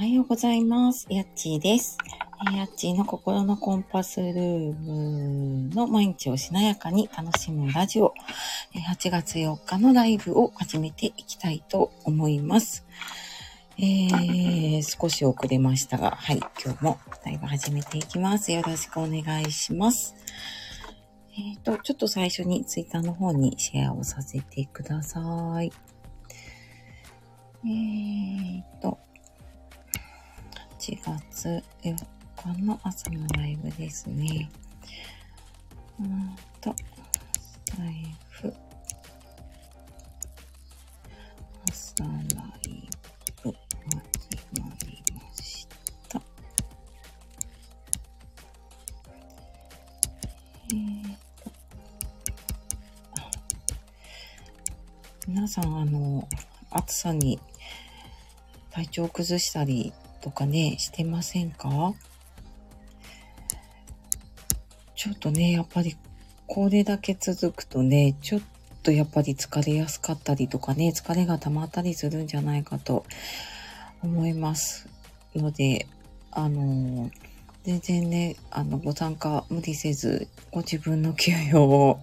おはようございます。やっちーです。えやっちーの心のコンパスルームの毎日をしなやかに楽しむラジオ。8月4日のライブを始めていきたいと思います。えー、少し遅れましたが、はい、今日もライブ始めていきます。よろしくお願いします。えっ、と、ちょっと最初にツイッターの方にシェアをさせてください。えっ、と、月4日の朝のライブですね。うんと、ライフ、朝ライブ、始まりました。えーと、皆さん、あの、暑さに体調崩したりとかね、してませんか？ちょっとね、やっぱりこれだけ続くとね、ちょっとやっぱり疲れやすかったりとかね、疲れが溜まったりするんじゃないかと思いますので、あの、全然ね、あの、ご参加無理せず、ご自分の休養を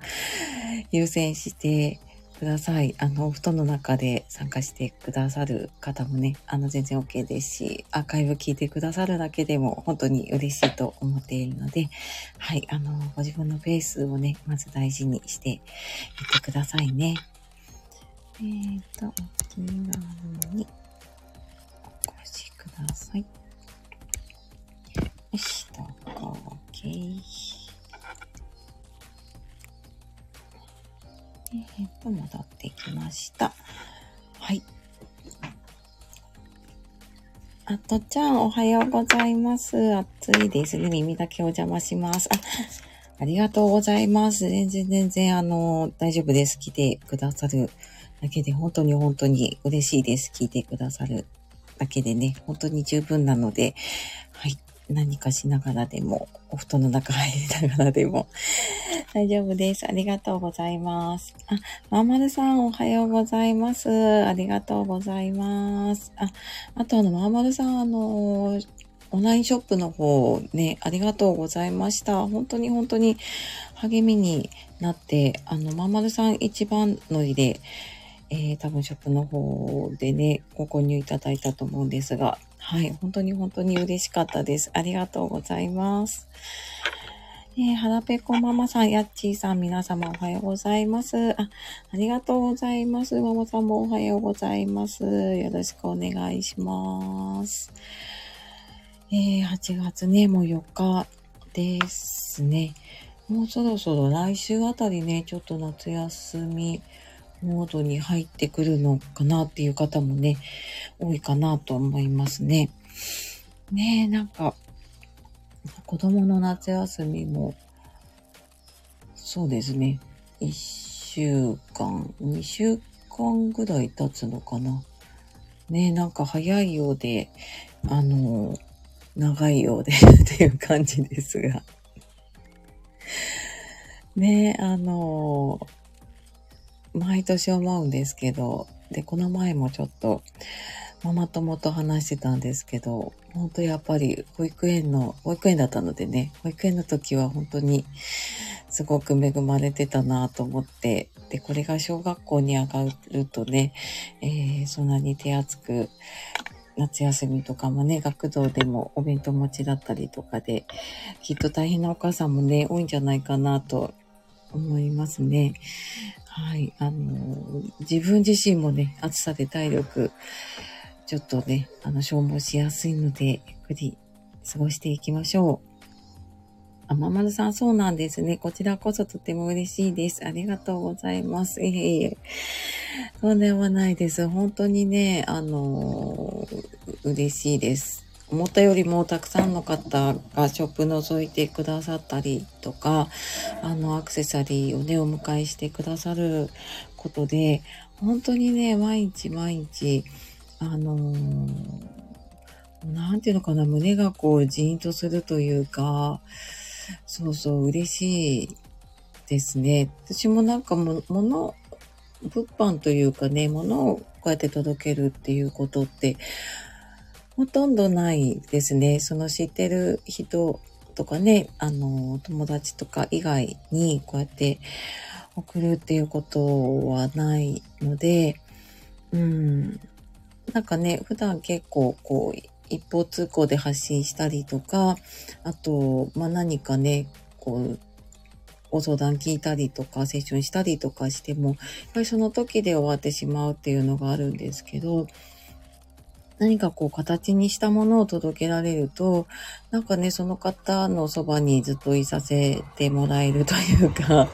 優先してください。あの、お布団の中で参加してくださる方もね、あの、全然 OK ですし、アーカイブ聞いてくださるだけでも本当に嬉しいと思っているので、はい、あの、ご自分のペースをね、まず大事にしていってくださいね。えーと、お気軽にお越しください。よし、どうぞ OK。えーと、戻ってきました。はい。あとちゃん、おはようございます。暑いですね。耳だけお邪魔します。あ、ありがとうございます。全然全然、あの、大丈夫です。来てくださるだけで、本当に本当に嬉しいです。聞いてくださるだけでね、本当に十分なので、はい。何かしながらでも、お布団の中入りながらでも、大丈夫です。ありがとうございます。あ、まんまるさん、おはようございます。ありがとうございます。あ、あとあの、まんまるさん、あの、オンラインショップの方ね、ありがとうございました。本当に本当に励みになって、あの、まんまるさん一番乗りで、えー、多分ショップの方でね、ご購入いただいたと思うんですが、はい、本当に本当に嬉しかったです。ありがとうございます。えー、はらぺこママさん、やっちーさん、皆様おはようございます。あ、ありがとうございます。ママさんもおはようございます。よろしくお願いします。えー、8月ね、もう4日ですね。もうそろそろ来週あたりね、ちょっと夏休みモードに入ってくるのかなっていう方もね、多いかなと思いますね。ねえ、なんか、子供の夏休みも、そうですね、1週間、2週間ぐらい経つのかな。ねえ、なんか早いようで、あの、長いようで っていう感じですが。ねえ、あの、毎年思うんですけど、で、この前もちょっと、ママ友と話してたんですけど、本当やっぱり保育園の、保育園だったのでね、保育園の時は本当にすごく恵まれてたなと思って、で、これが小学校に上がるとね、えーそんなに手厚く、夏休みとかもね、学童でもお弁当持ちだったりとかで、きっと大変なお母さんもね、多いんじゃないかなと思いますね。はい。あの、自分自身もね、暑さで体力、ちょっとね、あの、消耗しやすいので、ゆっくり過ごしていきましょう。あ、ままるさん、そうなんですね。こちらこそとても嬉しいです。ありがとうございます。いえいえ。とんでもないです。本当にね、あのー嬉しいです。思ったよりもたくさんの方がショップ覗いてくださったりとか、あの、アクセサリーをね、お迎えしてくださることで、本当にね、毎日毎日、あのーなんていうのかな、胸がこう、ジーンとするというか、そうそう、嬉しいですね。私もなんかも、物、物販というかね、物をこうやって届けるっていうことって、ほとんどないですね。その知ってる人とかね、あの、友達とか以外にこうやって送るっていうことはないので、うん。なんかね、普段結構こう、一方通行で発信したりとか、あと、まあ、何かね、こう、ご相談聞いたりとか、セッションしたりとかしても、やっぱりその時で終わってしまうっていうのがあるんですけど、何かこう形にしたものを届けられると、なんかね、その方のそばにずっといさせてもらえるというか、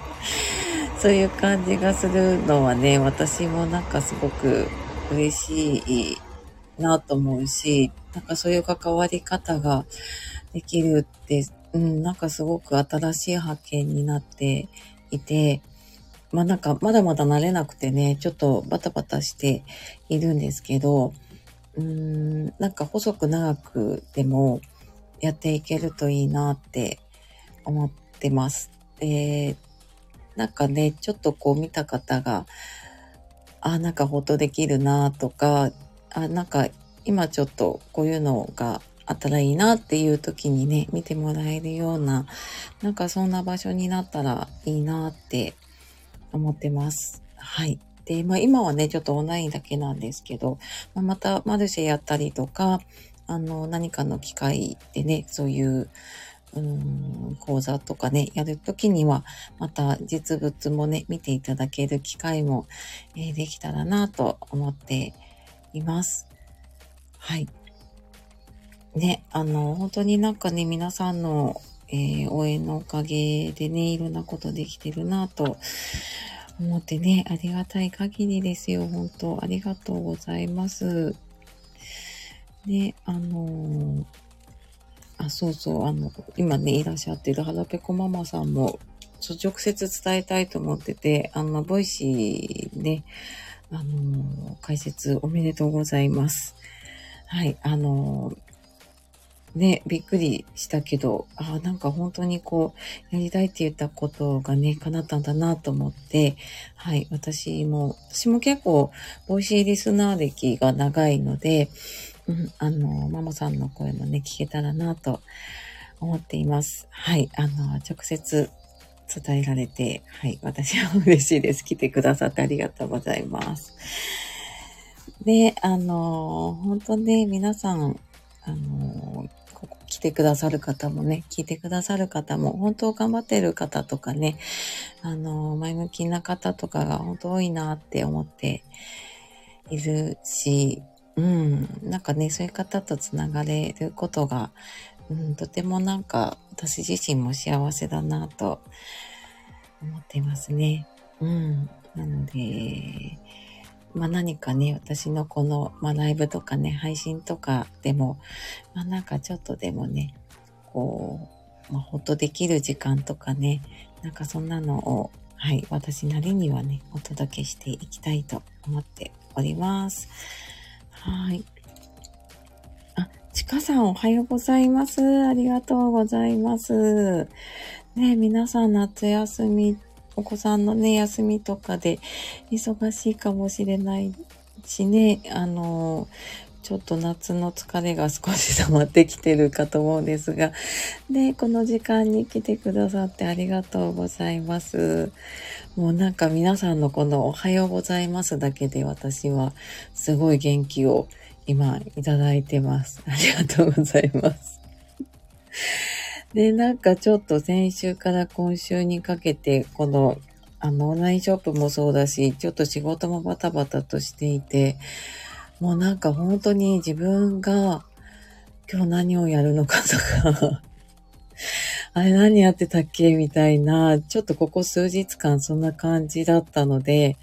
そういう感じがするのはね、私もなんかすごく嬉しいなと思うし、なんかそういう関わり方ができるって、うん、なんかすごく新しい発見になっていて、まあなんかまだまだ慣れなくてね、ちょっとバタバタしているんですけど、うーん、なんか細く長くでもやっていけるといいなって思ってます。で、なんかね、ちょっとこう見た方が、あ、なんかほっとできるなとか、あ、なんか今ちょっとこういうのがあったらいいなっていう時にね、見てもらえるような、なんかそんな場所になったらいいなって思ってます。はい。で、まあ今はね、ちょっとオンラインだけなんですけど、まあ、またマルシェやったりとか、あの、何かの機会でね、そういう、うん、講座とかね、やるときには、また実物もね、見ていただける機会も、えー、できたらなと思っています。はい。ね、あの、本当になんかね、皆さんの、えー、応援のおかげでね、いろんなことできてるなと思ってね、ありがたい限りですよ。本当ありがとうございます。で、あのー、あ、そうそう、あの、今ね、いらっしゃってる腹ペコママさんも、ちょ直接伝えたいと思ってて、あの、 Voicy ね、あのー、開設おめでとうございます。はい、あのね、びっくりしたけど、ああなんか本当にこう、やりたいって言ったことがね、叶ったんだなと思って、はい、私も、私も結構、 Voicy リスナー歴が長いので、うん、あの、ママさんの声もね、聞けたらなと思っています。はい、あの、直接伝えられて、はい、私は嬉しいです。来てくださってありがとうございます。で、あの、本当ね、皆さん、あの、来てくださる方もね、聞いてくださる方も、本当頑張ってる方とかね、あの、前向きな方とかが本当多いなって思っているし、うん、なんかね、そういう方とつながれることが、うん、とてもなんか私自身も幸せだなと思っていますね。うん。なので、まあ何かね、私のこの、まあライブとかね、配信とかでも、まあなんかちょっとでもね、こう、まあほっとできる時間とかね、なんかそんなのを、はい、私なりにはね、お届けしていきたいと思っております。はい。あ、ちかさんおはようございます。ありがとうございます。ね皆さん夏休みお子さんのね、休みとかで忙しいかもしれないしね、あの、ちょっと夏の疲れが少し溜まってきてるかと思うんですが、で、この時間に来てくださってありがとうございます。もうなんか皆さんのこのおはようございますだけで私はすごい元気を今いただいてます。ありがとうございます。で、なんかちょっと先週から今週にかけて、この、あの、オンラインショップもそうだし、ちょっと仕事もバタバタとしていて、もうなんか本当に自分が今日何をやるのかとか あれ何やってたっけみたいな、ちょっとここ数日間そんな感じだったので、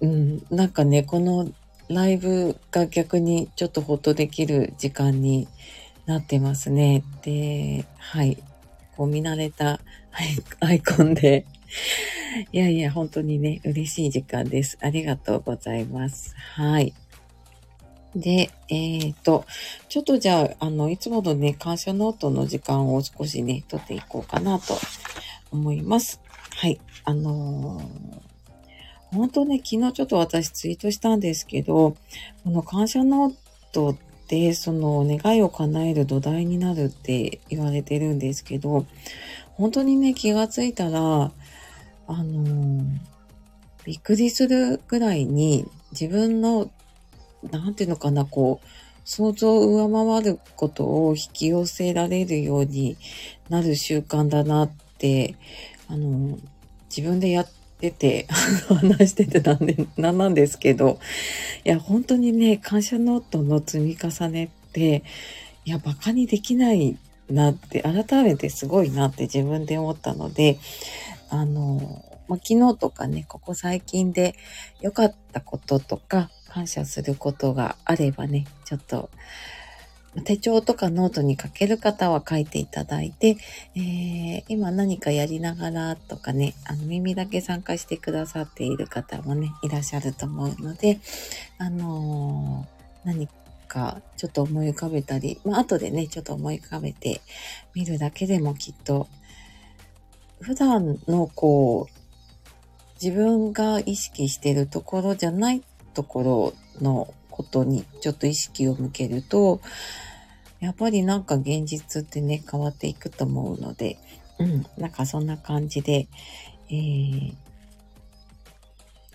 うん、なんかね、このライブが逆にちょっとほっとできる時間になってますね。で、はい。こう見慣れたアイコンでいやいや、本当にね、嬉しい時間です。ありがとうございます。はい。で、えっ、ー、と、ちょっとじゃあ、あの、いつものね、感謝ノートの時間を少しね、取っていこうかなと思います。はい。あのー、本当ね、昨日ちょっと私ツイートしたんですけど、この感謝ノートっっってその願いを叶える土台になるって言われてるんですけど、本当にね、気がついたら、あの、びっくりするぐらいに自分の、なんていうのかな、こう、想像を上回ることを引き寄せられるようになる習慣だなって、あの、自分でやってて、話しててなんで、なんなんですけど、いや、本当にね、感謝ノートの積み重ねって、いや、馬鹿にできないなって、改めてすごいなって自分で思ったので、あの、ま、昨日とかね、ここ最近で良かったこととか、感謝することがあればね、ちょっと、手帳とかノートに書ける方は書いていただいて、えー、今何かやりながらとかね、あの耳だけ参加してくださっている方もね、いらっしゃると思うので、あのー、何かちょっと思い浮かべたり、まあ後でね、ちょっと思い浮かべてみるだけでもきっと、普段のこう、自分が意識してるところじゃないところのことにちょっと意識を向けると、やっぱりなんか現実ってね、変わっていくと思うので、うん、なんかそんな感じで、えー、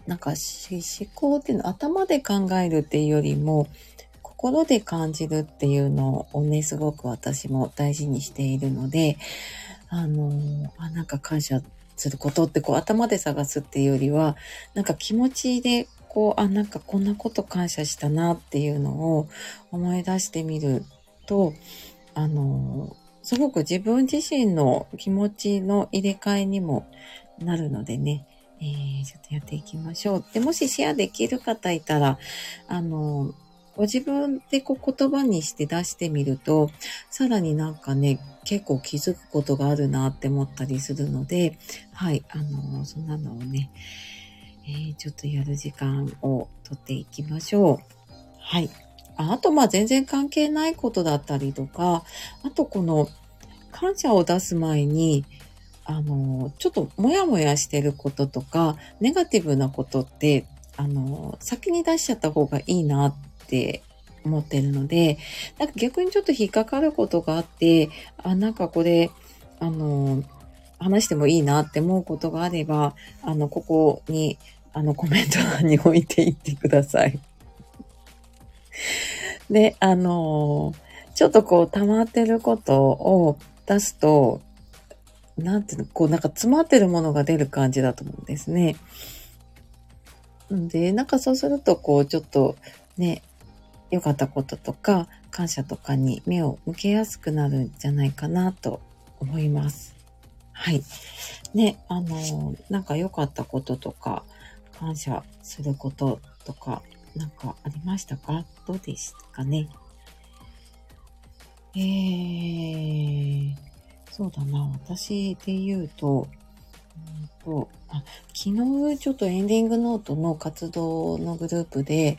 なんか思考っていうの頭で考えるっていうよりも、心で感じるっていうのをね、すごく私も大事にしているので、あのー、あ、なんか感謝することってこう頭で探すっていうよりは、なんか気持ちでこう、あ、なんかこんなこと感謝したなっていうのを思い出してみると、あの、すごく自分自身の気持ちの入れ替えにもなるのでね、えー、ちょっとやっていきましょう。で、もしシェアできる方いたら、あの、ご自分でこう言葉にして出してみると、さらになんかね、結構気づくことがあるなって思ったりするので、はい、あの、そんなのをね、え、ちょっとやる時間をとっていきましょう。はい。ああと、まあ全然関係ないことだったりとか、あとこの感謝を出す前に、あの、ちょっともやもやしてることとか、ネガティブなことって、あの、先に出しちゃった方がいいなって思ってるので、なんか逆にちょっと引っかかることがあって、あ、なんかこれ、あの、話してもいいなって思うことがあれば、あの、ここにあの、コメント欄に置いていってください。で、あのちょっとこう、溜まってることを出すと、なんていうの、こう、なんか詰まってるものが出る感じだと思うんですね。で、なんかそうすると、こう、ちょっとね、良かったこととか、感謝とかに目を向けやすくなるんじゃないかなと思います。はい。ね、あの、なんか良かったこととか、感謝することとか、なんかありましたか？どうでしたかね？えー、そうだな。私で言うと、うんとあ昨日ちょっとエンディングノートの活動のグループで、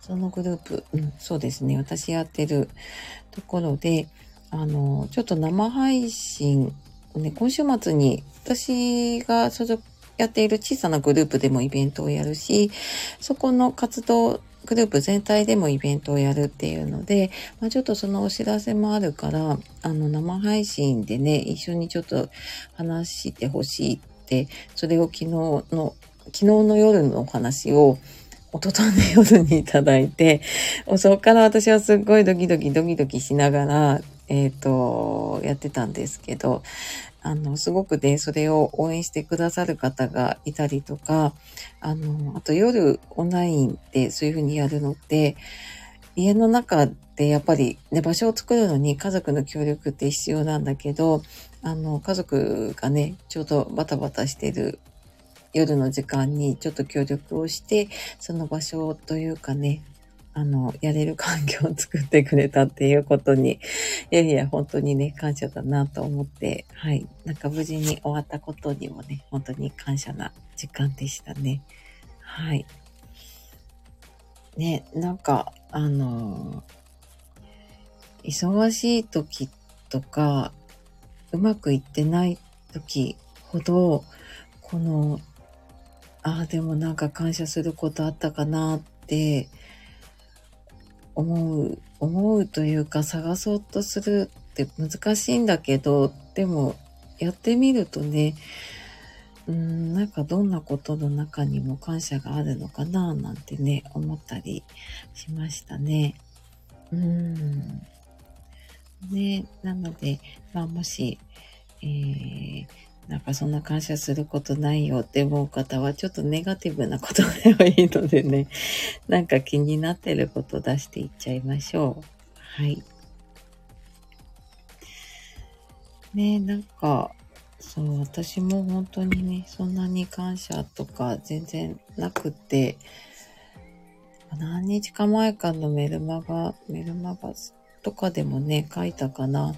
そのグループ、うん、そうですね。私やってるところで、あの、ちょっと生配信、ね、今週末に私が所属やっている小さなグループでもイベントをやるし、そこの活動グループ全体でもイベントをやるっていうので、まあ、ちょっとそのお知らせもあるから、あの生配信でね、一緒にちょっと話してほしいって、それを昨日の、昨日の夜のお話を、おとといの夜にいただいて、そこから私はすっごいドキドキドキドキしながら、えっ、ー、と、やってたんですけど、あの、すごくね、それを応援してくださる方がいたりとか、あの、あと夜オンラインでそういうふうにやるのって、家の中でやっぱりね、場所を作るのに家族の協力って必要なんだけど、あの、家族がね、ちょうどバタバタしてる夜の時間にちょっと協力をして、その場所というかね、あの、やれる環境を作ってくれたっていうことに、いやいや、本当にね、感謝だなと思って、はい。なんか無事に終わったことにもね、本当に感謝な時間でしたね。はい。ね、なんか、あの忙しい時とか、うまくいってない時ほど、この、ああ、でもなんか感謝することあったかなって思う、思うというか探そうとするって難しいんだけど、でもやってみるとね、うん、なんかどんなことの中にも感謝があるのかななんてね、思ったりしましたね。うん。ね、なので、まあもし、えー、なんかそんな感謝することないよって思う方はちょっとネガティブなことではいいのでね、なんか気になってること出していっちゃいましょう。はい。ねなんか、そう、私も本当にね、そんなに感謝とか全然なくて、何日か前かのメルマガ、メルマガとかでもね、書いたかな。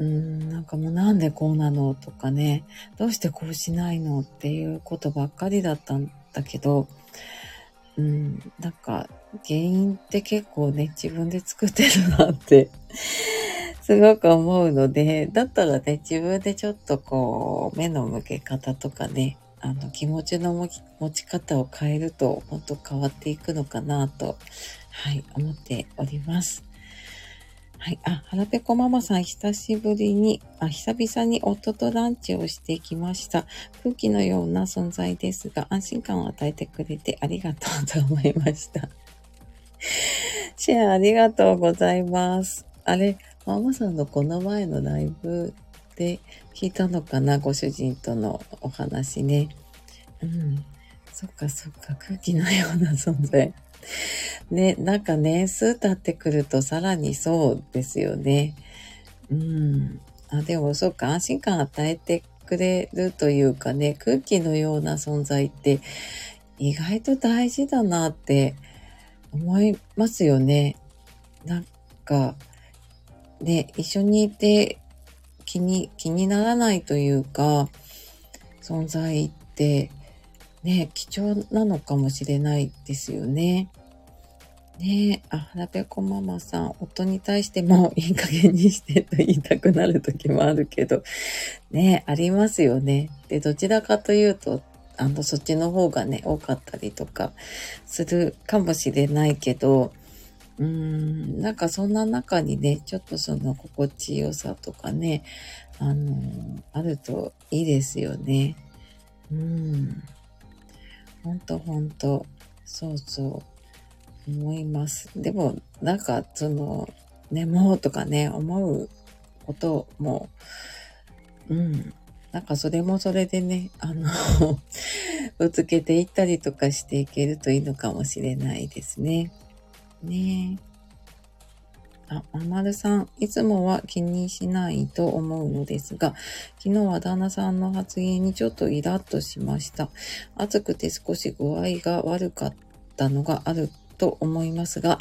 うん、なんかもうなんでこうなのとかね、どうしてこうしないのっていうことばっかりだったんだけど、うん、なんか原因って結構ね、自分で作ってるなってすごく思うので、だったらね、自分でちょっとこう、目の向け方とかね、あの、気持ちの持ち方を変えると、もっと変わっていくのかなと、はい、思っております。はい。あ、はらぺこママさん、久しぶりに、あ、久々に夫とランチをしてきました。空気のような存在ですが、安心感を与えてくれてありがとうと思いました。シェアありがとうございます。あれ、ママさんのこの前のライブで聞いたのかな？ご主人とのお話ね。うん。そっかそっか、空気のような存在。ね、なんか年数経ってくるとさらにそうですよね。うん。あ、でもそっか、安心感与えてくれるというかね、空気のような存在って意外と大事だなって思いますよね。なんか、ね、一緒にいて気に、気にならないというか、存在ってね、貴重なのかもしれないですよね。ねえ、あ、はらぺこママさん、夫に対してもいい加減にしてと言いたくなる時もあるけど、ねえありますよね。で、どちらかというと、あの、そっちの方がね、多かったりとかするかもしれないけど、うーん、なんかそんな中にね、ちょっとその心地よさとかね、あのあるといいですよね。うん。ほんとほんと。そうそう。思います。でも、なんか、その、ね、もうとかね、思うことも、うん。なんかそれもそれでね、あの ぶつけていったりとかしていけるといいのかもしれないですね。ねえ。あ、ままるさん、いつもは気にしないと思うのですが、昨日は旦那さんの発言にちょっとイラッとしました。暑くて少し具合が悪かったのがあると思いますが、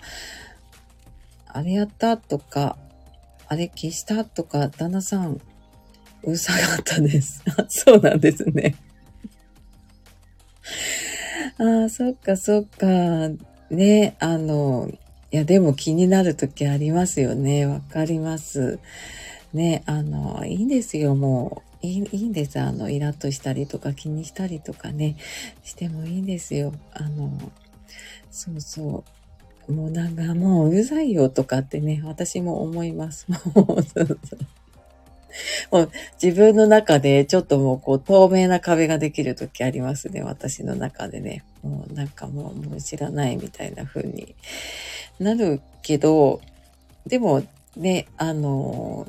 あれやったとか、あれ消したとか、旦那さん、うるさかったです。そうなんですね。ああ、そっかそっか。ね、あの、いや、でも気になる時ありますよね。わかります。ね、あの、いいんですよ、もう。いいいいんです。あの、イラッとしたりとか気にしたりとかね、してもいいんですよ。あの、そうそう。もうなんかもううるさいよとかってね、私も思います。もう、そうそう。もう自分の中でちょっともうこう透明な壁ができる時ありますね。私の中でね。もうなんかもうもう知らないみたいな風になるけど、でもね、あの、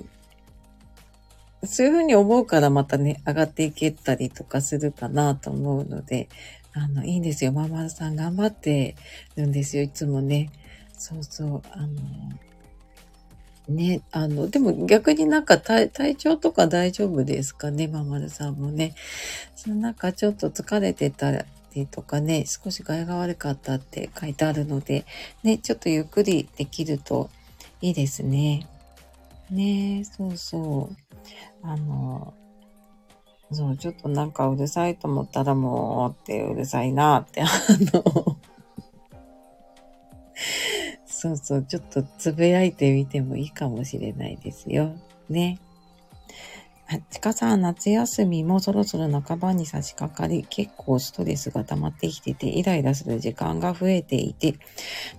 そういうふうに思うからまたね、上がっていけたりとかするかなと思うので、あの、いいんですよ。ママさん頑張ってるんですよ。いつもね。そうそう。あの、ね、あの、でも逆になんか体調とか大丈夫ですかね、ママルさんもね。そのなんかちょっと疲れてたりとかね、少し具合が悪かったって書いてあるので、ね、ちょっとゆっくりできるといいですね。ねそうそう。あの、そう、ちょっとなんかうるさいと思ったらもうってうるさいなって、あのそうそう、ちょっとつぶやいてみてもいいかもしれないですよ。ね。ちかさん、夏休みもそろそろ半ばに差し掛かり、結構ストレスが溜まってきてて、イライラする時間が増えていて、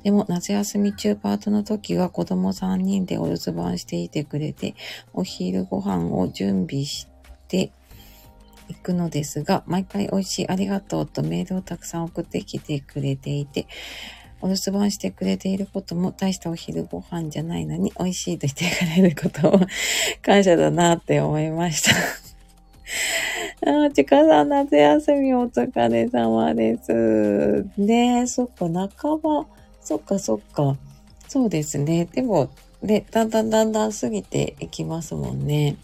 でも夏休み中パートの時は子供3人でお留守番していてくれて、お昼ご飯を準備していくのですが、毎回美味しいありがとうとメールをたくさん送ってきてくれていて、お留守番してくれていることも大したお昼ご飯じゃないのに美味しいと言ってくれることも感謝だなって思いました ああ、ちかさん夏休みお疲れ様です。ねえ、そっか、半ば、そっかそっか。そうですね。でも、で、だんだんだんだん過ぎていきますもんね。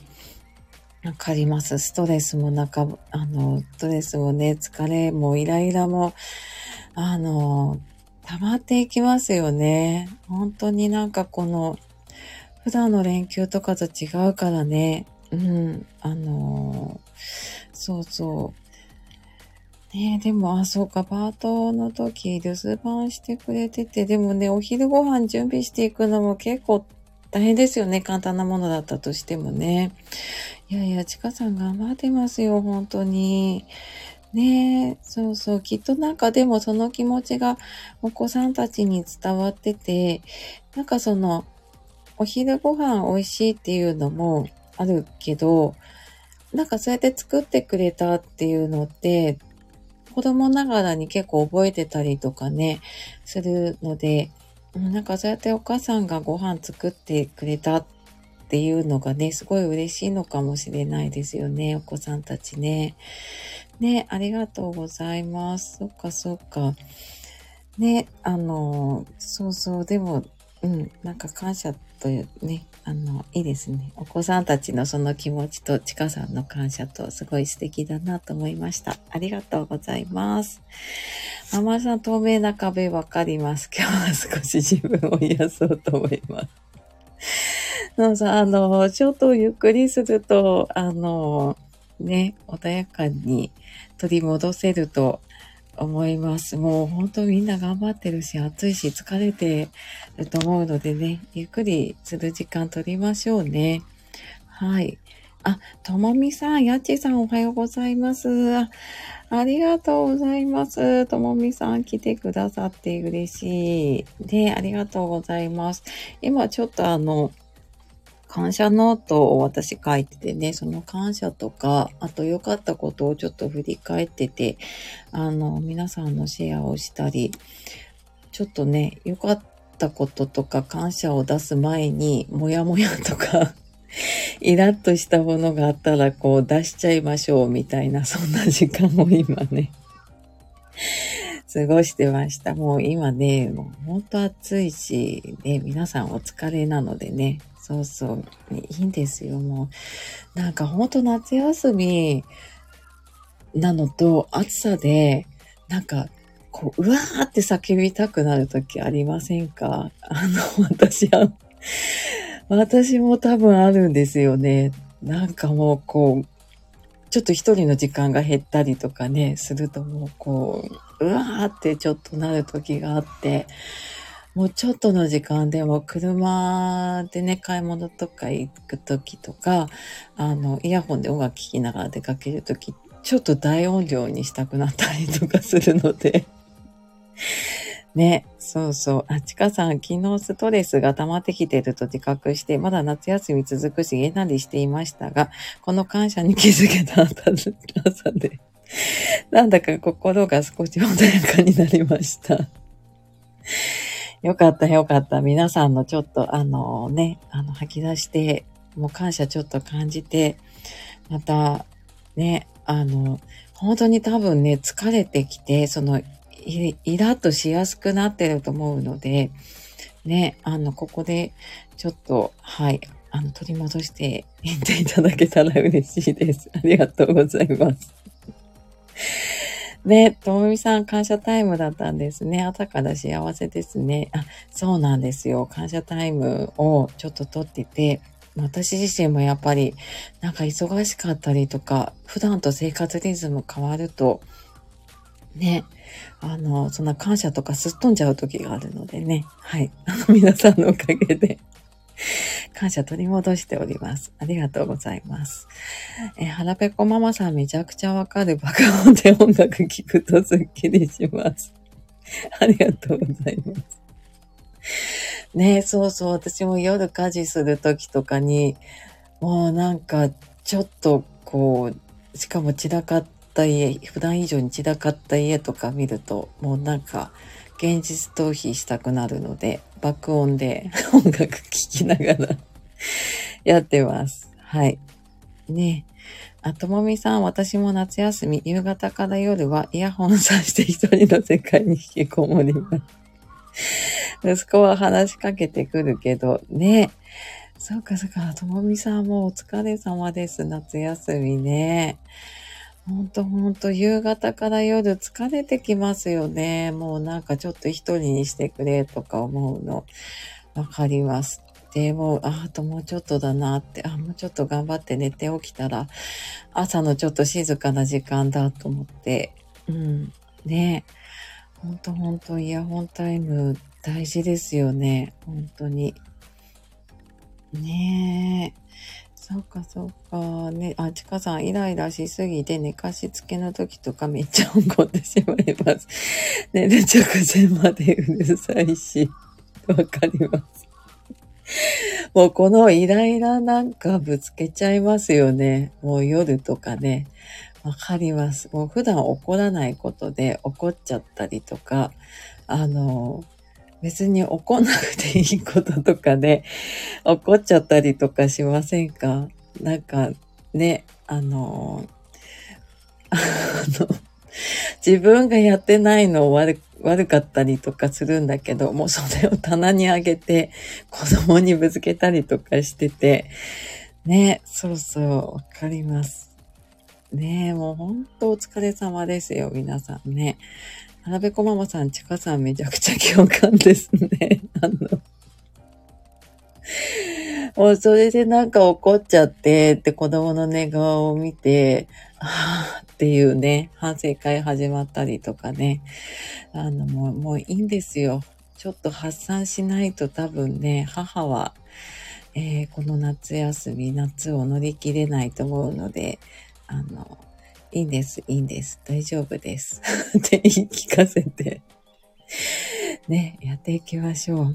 わかります。ストレスも半ば、あの、ストレスもね、疲れもイライラも、あの、溜まっていきますよね。本当になんかこの、普段の連休とかと違うからね。うん、あのそうそう。ねでも、あ、そうか、パートの時、留守番してくれてて、でもね、お昼ご飯準備していくのも結構大変ですよね。簡単なものだったとしてもね。いやいや、ちかさん頑張ってますよ、本当に。ねえ、そうそう。きっとなんかでもその気持ちがお子さんたちに伝わってて、なんかその、お昼ご飯美味しいっていうのもあるけど、なんかそうやって作ってくれたっていうのって、子供ながらに結構覚えてたりとかね、するので、なんかそうやってお母さんがご飯作ってくれたっていうのがね、すごい嬉しいのかもしれないですよね、お子さんたちね。ね、ありがとうございます。そっかそっか。ね、あの、そうそう、でも、うん、なんか感謝というね、あの、いいですね。お子さんたちのその気持ちと、ちかさんの感謝と、すごい素敵だなと思いました。ありがとうございます。ママさん、透明な壁わかります。今日は少し自分を癒そうと思います。のさ、あの、ちょっとゆっくりすると、あの、ね、穏やかに取り戻せると思います。もう本当みんな頑張ってるし、暑いし疲れてると思うのでね、ゆっくりする時間取りましょうね。はい。あ、ともみさん、やっちさんおはようございます。あありがとうございます。ともみさん来てくださって嬉しい。で、ありがとうございます。今ちょっとあの、感謝ノートを私書いててね、その感謝とか、あと良かったことをちょっと振り返ってて、あの、皆さんのシェアをしたり、ちょっとね、良かったこととか感謝を出す前に、もやもやとか イラッとしたものがあったら、こう出しちゃいましょうみたいな、そんな時間を今ね過ごしてました。もう今ね、もうほんと暑いし、ね、皆さんお疲れなのでね、そうそう。いいんですよ、もう。なんかほんと夏休みなのと暑さで、なんか、こう、うわーって叫びたくなるときありませんか？あの、私は、私も多分あるんですよね。なんかもう、こう、ちょっと一人の時間が減ったりとかね、するともうこう、うわーってちょっとなる時があって、もうちょっとの時間でも車でね、買い物とか行くときとか、あの、イヤホンで音楽聴きながら出かけるとき、ちょっと大音量にしたくなったりとかするので ね、そうそう。あ、ちかさん、昨日ストレスが溜まってきてると自覚して、まだ夏休み続くし、げなりしていましたが、この感謝に気づけた朝で、なんだか心が少し穏やかになりました。よかったよかった。皆さんのちょっとあのね、あの吐き出して、もう感謝ちょっと感じて、またね、あの、本当に多分ね、疲れてきて、その、イラッとしやすくなってると思うので、ね、あの、ここでちょっと、はい、あの、取り戻して いっていただけたら嬉しいです。ありがとうございます。ね、ともみさん感謝タイムだったんですね。朝から幸せですね。あ、そうなんですよ。感謝タイムをちょっと取ってて、私自身もやっぱりなんか忙しかったりとか、普段と生活リズム変わると、ね、あの、そんな感謝とかすっ飛んじゃう時があるのでね。はい。あの、皆さんのおかげで 感謝取り戻しております。ありがとうございます。えー、はらぺこママさんめちゃくちゃわかる爆音で音楽聴くとすっきりします。ありがとうございます。ねそうそう、私も夜家事するときとかに、もうなんか、ちょっとこう、しかも散らかった家、普段以上に散らかった家とか見ると、もうなんか、現実逃避したくなるので、爆音で 音楽聴きながらやってます。はい。ねあ、ともみさん、私も夏休み、夕方から夜はイヤホンさして一人の世界に引きこもります。息子は話しかけてくるけど、ねそうかそうか、ともみさんもお疲れ様です。夏休みね。ほんとほんと、夕方から夜疲れてきますよね。もうなんかちょっと一人にしてくれとか思うの。わかります。でも、あ、あともうちょっとだなって、あ、もうちょっと頑張って寝て起きたら、朝のちょっと静かな時間だと思って、うん。ねほんとほんと、イヤホンタイム大事ですよね。本当に。ねえ。そうか、そうか。ね、あ、ちかさん、イライラしすぎて寝かしつけの時とかめっちゃ怒ってしまいます。寝る直前までうるさいし、わかります。もうこのイライラなんかぶつけちゃいますよね。もう夜とかね。わかります。もう普段怒らないことで怒っちゃったりとか、あの、別に怒んなくていいこととかで、怒っちゃったりとかしませんか？なんかね、あの、あの、自分がやってないの悪悪かったりとかするんだけど、もうそれを棚にあげて子供にぶつけたりとかしてて、ね、そうそう、わかります。ねもうほんとお疲れ様ですよ、皆さんね。はらべこママさん、ちかさんめちゃくちゃ共感ですね。あの、もうそれでなんか怒っちゃってって子供の寝顔を見て、ああっていうね、反省会始まったりとかね。あの、もう、もういいんですよ。ちょっと発散しないと多分ね、母は、えー、この夏休み、夏を乗り切れないと思うので、あの、いいんです、いいんです、大丈夫です。って言い聞かせて ね、やっていきましょう。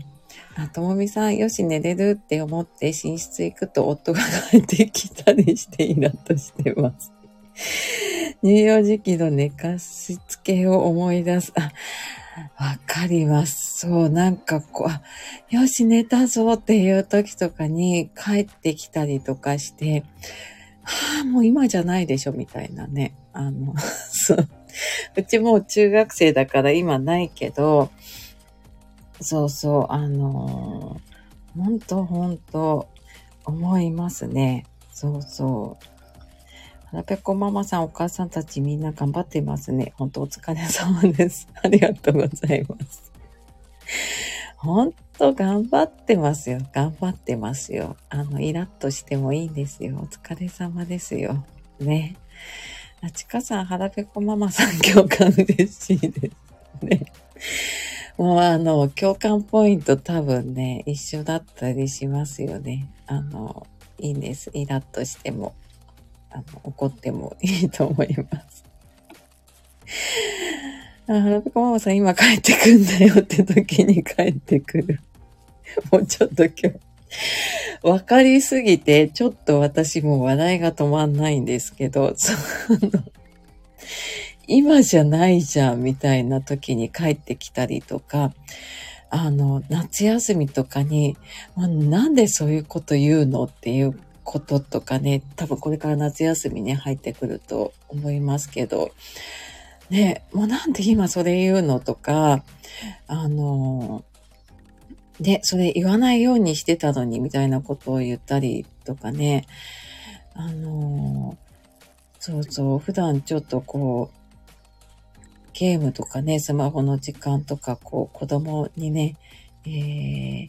あ、ともみさん、よし寝れるって思って寝室行くと夫が帰ってきたりしてイラッとしてます。乳幼児期の寝かしつけを思い出す。あ、わかります。そう、なんかこう、よし寝たぞっていう時とかに帰ってきたりとかして、はあ、もう今じゃないでしょ、みたいなね。あの、そう。うちもう中学生だから今ないけど、そうそう、あのほんとほんと思いますね。そうそう。はらぺこママさん、お母さんたちみんな頑張っていますね。ほんとお疲れ様です。ありがとうございます。ほと頑張ってますよ。頑張ってますよ。あの、イラッとしてもいいんですよ。お疲れ様ですよ。ね。あちかさん、はらぺこママさん共感嬉しいですね。もうあの、共感ポイント多分ね、一緒だったりしますよね。あの、いいんです。イラッとしても、あの、怒ってもいいと思います。あ、はらぺこママさん今帰ってくんだよって時に帰ってくる。もうちょっと今日、わかりすぎて、ちょっと私も笑いが止まんないんですけど、その、今じゃないじゃんみたいな時に帰ってきたりとか、あの、夏休みとかに、まなんでそういうこと言うのっていうこととかね、多分これから夏休みに入ってくると思いますけど、ね、もうなんで今それ言うのとか、あの、ね、それ言わないようにしてたのにみたいなことを言ったりとかね、あの、そうそう、普段ちょっとこう、ゲームとかね、スマホの時間とか、こう、子供にね、えー、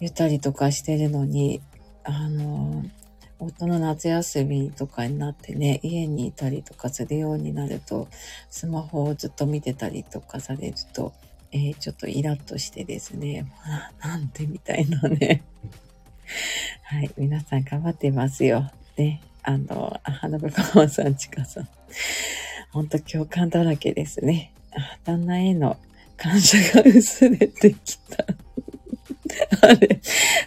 言ったりとかしてるのに、あの、夫の夏休みとかになってね、家にいたりとかするようになると、スマホをずっと見てたりとかされると、えー、ちょっとイラッとしてですね、なんでみたいなね。はい。皆さん頑張ってますよ。ね。あの、花部川さん、ちかさん。ほんと共感だらけですね。旦那への感謝が薄れてきた。あれ、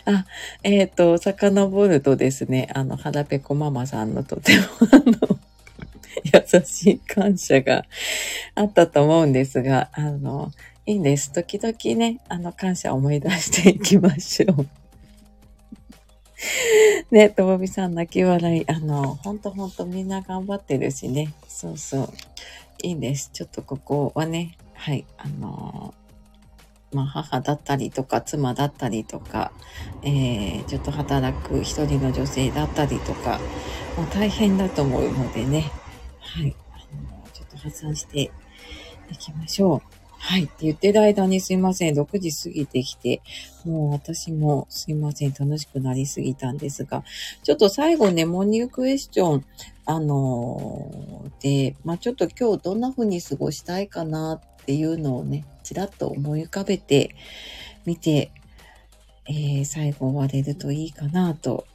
あ、えっ、ー、と、遡るとですね、あの、腹ペコママさんのとても、あの、優しい感謝があったと思うんですが、あの、いいんです。時々ね、あの、感謝を思い出していきましょう。ね、ともみさん泣き笑い。あの、ほんとほんとみんな頑張ってるしね。そうそう。いいんです。ちょっとここはね、はい、あのまあ、母だったりとか、妻だったりとか、えー、ちょっと働く一人の女性だったりとか、もう大変だと思うのでね、はい、あのちょっと発散していきましょう。はい。って言ってる間にすいません。6時過ぎてきて、もう私もすいません。楽しくなりすぎたんですが、ちょっと最後ね、モーニングクエスチョン、あのー、で、まあちょっと今日どんな風に過ごしたいかなっていうのをね、ちらっと思い浮かべてみて、えー、最後終われるといいかなと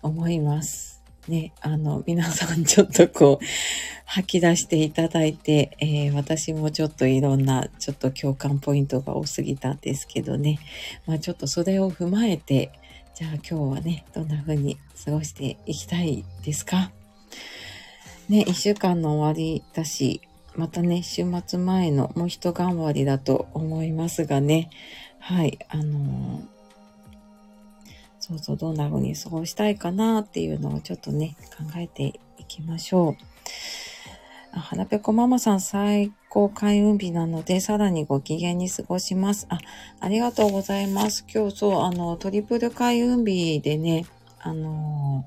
思います。ね、あの、皆さんちょっとこう、吐き出していただいて、えー、私もちょっといろんな、ちょっと共感ポイントが多すぎたんですけどね。まあちょっとそれを踏まえて、じゃあ今日はね、どんな風に過ごしていきたいですか？ね、一週間の終わりだし、またね、週末前のもう一頑張りだと思いますがね、はい、あのーそうそう、どんな風に過ごしたいかなっていうのをちょっとね、考えていきましょう。あ、はらぺこママさん最高開運日なので、さらにご機嫌に過ごします。あ、ありがとうございます。今日そう、あの、トリプル開運日でね、あの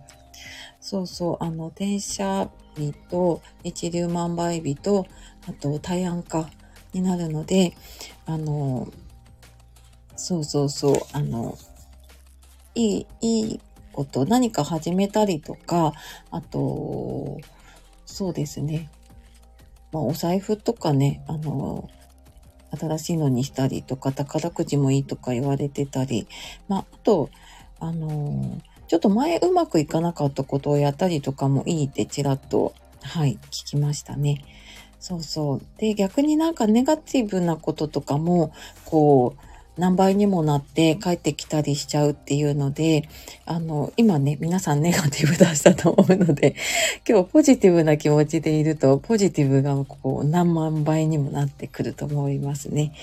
そうそう、あの、転写日と一粒万倍日と、あと、大安化になるので、あのそうそうそう、あの、いい、いいこと、何か始めたりとか、あと、そうですね。まあ、お財布とかね、あの、新しいのにしたりとか、宝くじもいいとか言われてたり、まあ、あと、あの、ちょっと前うまくいかなかったことをやったりとかもいいってちらっと、はい、聞きましたね。そうそう。で、逆になんかネガティブなこととかも、こう、何倍にもなって帰ってきたりしちゃうっていうので、あの、今ね、皆さんネガティブ出したと思うので、今日ポジティブな気持ちでいると、ポジティブがこう何万倍にもなってくると思いますね。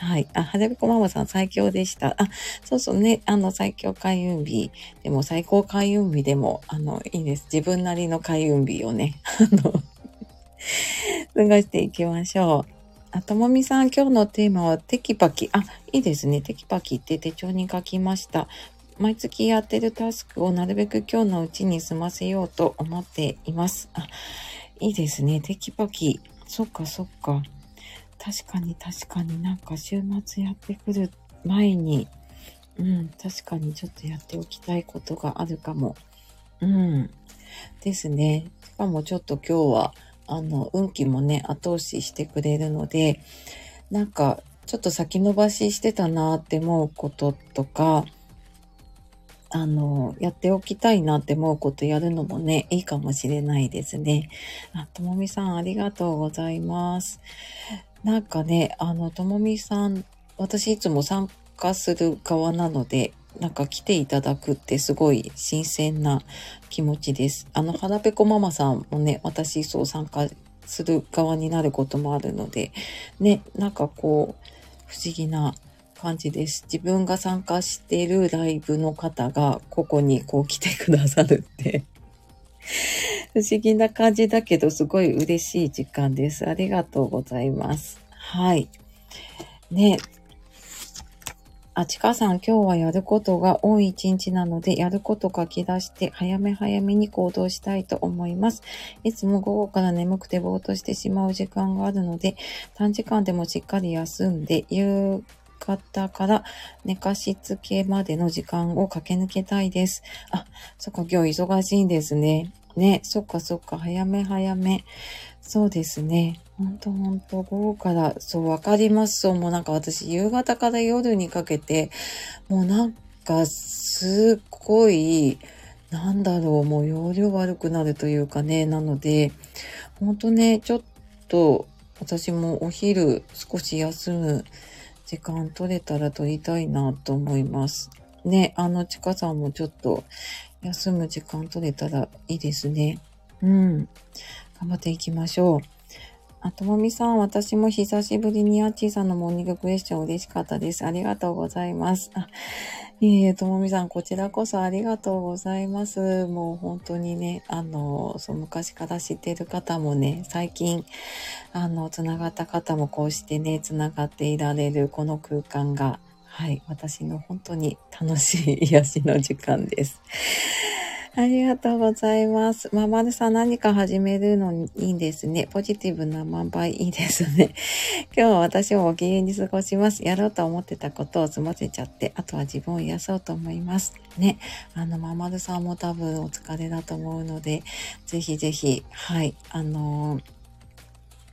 はい。あ、はじめこママさん最強でした。あ、そうそうね。あの、最強開運日でも最高開運日でも、あの、いいです。自分なりの開運日をね、あの、過ごしていきましょう。あ、ともみさん、今日のテーマはテキパキ。あ、いいですね。テキパキって手帳に書きました。毎月やってるタスクをなるべく今日のうちに済ませようと思っています。あ、いいですね。テキパキ。そっかそっか。確かに確かになんか週末やってくる前に、うん、確かにちょっとやっておきたいことがあるかも。うん。ですね。しかもちょっと今日は、あの、運気もね、後押ししてくれるので、なんか、ちょっと先延ばししてたなって思うこととか、あの、やっておきたいなって思うことやるのもね、いいかもしれないですね。あ、ともみさんありがとうございます。なんかね、あの、ともみさん、私いつも参加する側なので、なんか来ていただくってすごい新鮮な気持ちです。あの、腹ペコママさんもね、私そう参加する側になることもあるので、ね、なんかこう、不思議な感じです。自分が参加しているライブの方がここにこう来てくださるって 不思議な感じだけど、すごい嬉しい時間です。ありがとうございます。はい。ね、あ、ちかさん、今日はやることが多い一日なので、やること書き出して、早め早めに行動したいと思います。いつも午後から眠くてぼーっとしてしまう時間があるので、短時間でもしっかり休んで、夕方から寝かしつけまでの時間を駆け抜けたいです。あ、そっか、今日忙しいんですね。ね、そっかそっか、早め早め。そうですね。ほんとほんと、午後から、そう、わかります。そう、もうなんか私、夕方から夜にかけて、もうなんがすっごい、なんだろう、もう容量悪くなるというかね、なので、ほんとね、ちょっと私もお昼少し休む時間取れたら取りたいなと思います。ね、あの、ちかさんもちょっと休む時間取れたらいいですね。うん。頑張っていきましょう。あ、ともみさん、私も久しぶりにアッチーさんのモーニングクエスチョン嬉しかったです。ありがとうございます。あいえいえ、ともみさん、こちらこそありがとうございます。もう本当にね、あの、そう、昔から知っている方もね、最近、あの、つながった方もこうしてね、つながっていられるこの空間が、はい、私の本当に楽しい癒しの時間です。ありがとうございます。ままるさん何か始めるのにいいんですね。ポジティブな満倍いいですね。今日は私もご機嫌に過ごします。やろうと思ってたことを済ませちゃって、あとは自分を癒そうと思います。ね。あの、ままるさんも多分お疲れだと思うので、ぜひぜひ、はい、あのー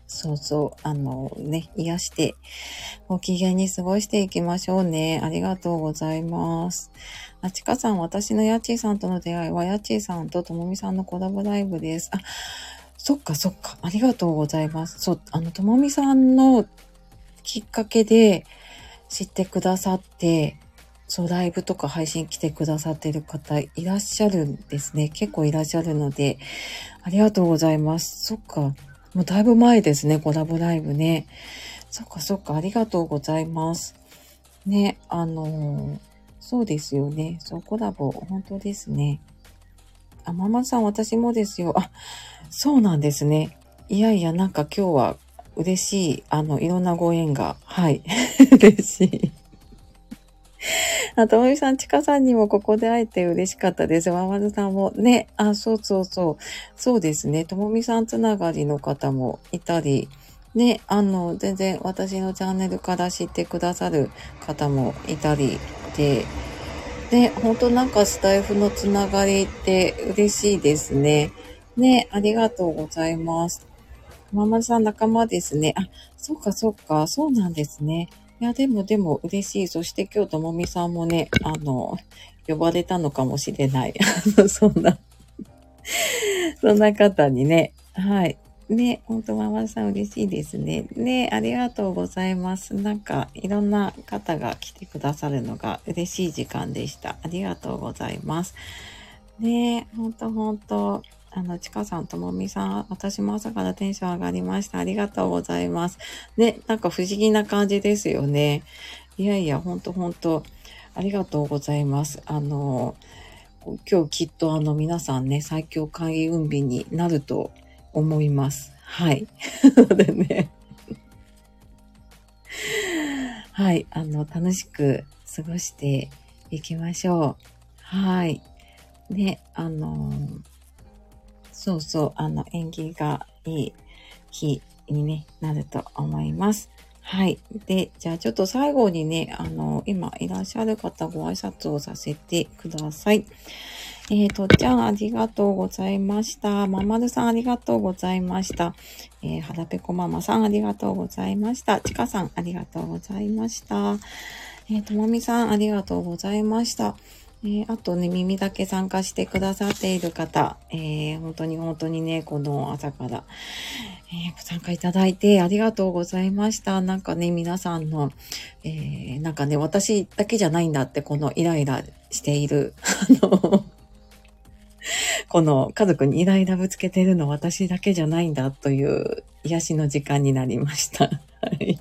そうそう、あのね、癒して、ご機嫌に過ごしていきましょうね。ありがとうございます。あちかさん、私のやっちーさんとの出会いは、やっちーさんとともみさんのコラボライブです。あ、そっかそっか。ありがとうございます。そう、あの、ともみさんのきっかけで知ってくださって、そう、ライブとか配信来てくださってる方いらっしゃるんですね。結構いらっしゃるので、ありがとうございます。そっか。もうだいぶ前ですね、コラボライブね。そっかそっか、ありがとうございます。ね、あのー、そうですよね。そう、コラボ、本当ですね。あ、ママさん、私もですよ。あ、そうなんですね。いやいや、なんか今日は嬉しい、あの、いろんなご縁が、はい、嬉しい。あ、ともみさん、ちかさんにもここで会えて嬉しかったです。わまずさんも。ね、あ、そうそうそう。そうですね。ともみさんつながりの方もいたり、ね、あの、全然私のチャンネルから知ってくださる方もいたりで、ね、ほんとなんかスタイフのつながりって嬉しいですね。ね、ありがとうございます。ママさん仲間ですね。あ、そっかそっか、そうなんですね。いや、でもでも嬉しい。そして今日ともみさんもね、あの、呼ばれたのかもしれない。そんな そんな方にね、はい。ね、ほんとママさん嬉しいですね。ね、ありがとうございます。なんか、いろんな方が来てくださるのが嬉しい時間でした。ありがとうございます。ね、ほんとほんと。あの、ちかさん、ともみさん、私も朝からテンション上がりました。ありがとうございます。ね、なんか不思議な感じですよね。いやいや、ほんとほんと、ありがとうございます。あの、今日きっとあの皆さんね、最強開運日になると思います。はい。でね。はい。あの、楽しく過ごしていきましょう。はい。ね、あのそうそう、あの、縁起がいい日に、ね、なると思います。はい。で、じゃあちょっと最後にね、あの、今いらっしゃる方ご挨拶をさせてください。えー、とっちゃんありがとうございました。ままるさんありがとうございました。えー、はらぺこママさんありがとうございました。ちかさんありがとうございました。えー、ともみさんありがとうございました。えー、あとね、耳だけ参加してくださっている方、えー、本当に本当にね、この朝から、えー、ご参加いただいてありがとうございました。なんかね、皆さんの、え、なんかね、私だけじゃないんだって、このイライラしている、あの、この家族にイライラぶつけてるの私だけじゃないんだという癒しの時間になりました。はい。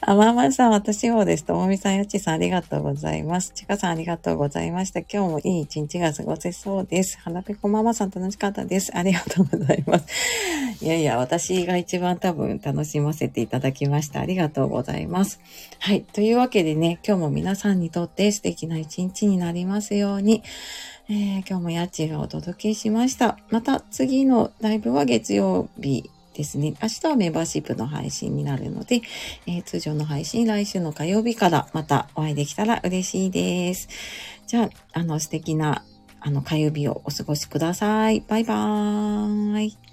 あ、まあまさん、私もです。ともみさん、よちさん、ありがとうございます。ちかさん、ありがとうございました。今日もいい一日が過ごせそうです。はなぺこママさん、楽しかったです。ありがとうございます。いやいや、私が一番多分楽しませていただきました。ありがとうございます。はい。というわけでね、今日も皆さんにとって素敵な一日になりますように、えー、今日もやっちがお届けしました。また次のライブは月曜日ですね。明日はメンバーシップの配信になるので、えー、通常の配信来週の火曜日からまたお会いできたら嬉しいです。じゃあ、あの素敵なあの火曜日をお過ごしください。バイバーイ。